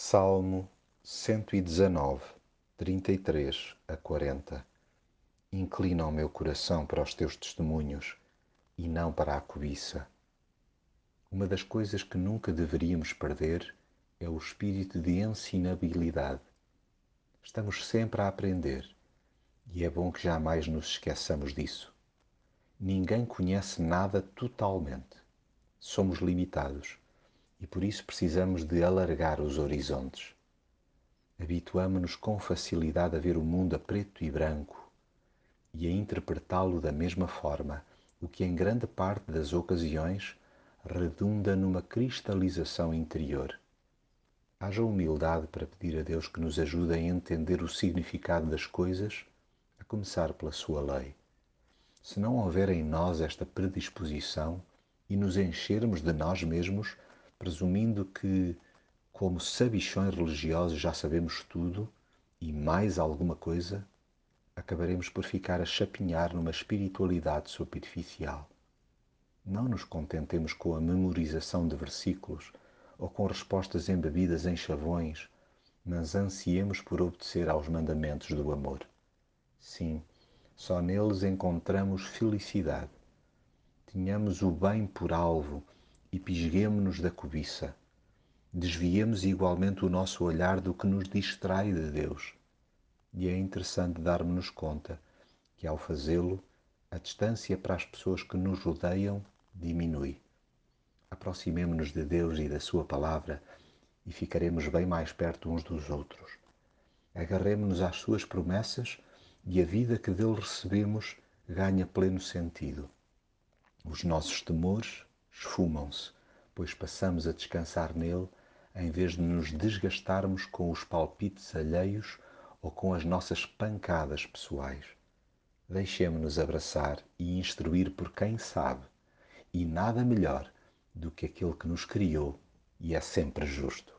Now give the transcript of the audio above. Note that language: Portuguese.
Salmo 119, 33 a 40 Inclina o meu coração para os teus testemunhos e não para a cobiça. Uma das coisas que nunca deveríamos perder é o espírito de ensinabilidade. Estamos sempre a aprender e é bom que jamais nos esqueçamos disso. Ninguém conhece nada totalmente. Somos limitados e por isso precisamos de alargar os horizontes. Habituamo-nos com facilidade a ver o mundo a preto e branco e a interpretá-lo da mesma forma, o que em grande parte das ocasiões redunda numa cristalização interior. Haja humildade para pedir a Deus que nos ajude a entender o significado das coisas, a começar pela Sua lei. Se não houver em nós esta predisposição e nos enchermos de nós mesmos, presumindo que, como sabichões religiosos, já sabemos tudo e mais alguma coisa, acabaremos por ficar a chapinhar numa espiritualidade superficial. Não nos contentemos com a memorização de versículos ou com respostas embebidas em chavões, mas ansiemos por obedecer aos mandamentos do amor. Sim, só neles encontramos felicidade. Tenhamos o bem por alvo e pisguemo-nos da cobiça. Desviemos igualmente o nosso olhar do que nos distrai de Deus. E é interessante darmos-nos conta que, ao fazê-lo, a distância para as pessoas que nos rodeiam diminui. Aproximemo-nos de Deus e da Sua palavra e ficaremos bem mais perto uns dos outros. Agarremo-nos às Suas promessas e a vida que dele recebemos ganha pleno sentido. Os nossos temores esfumam-se, pois passamos a descansar nele em vez de nos desgastarmos com os palpites alheios ou com as nossas pancadas pessoais. Deixemo-nos abraçar e instruir por quem sabe, e nada melhor do que aquele que nos criou e é sempre justo.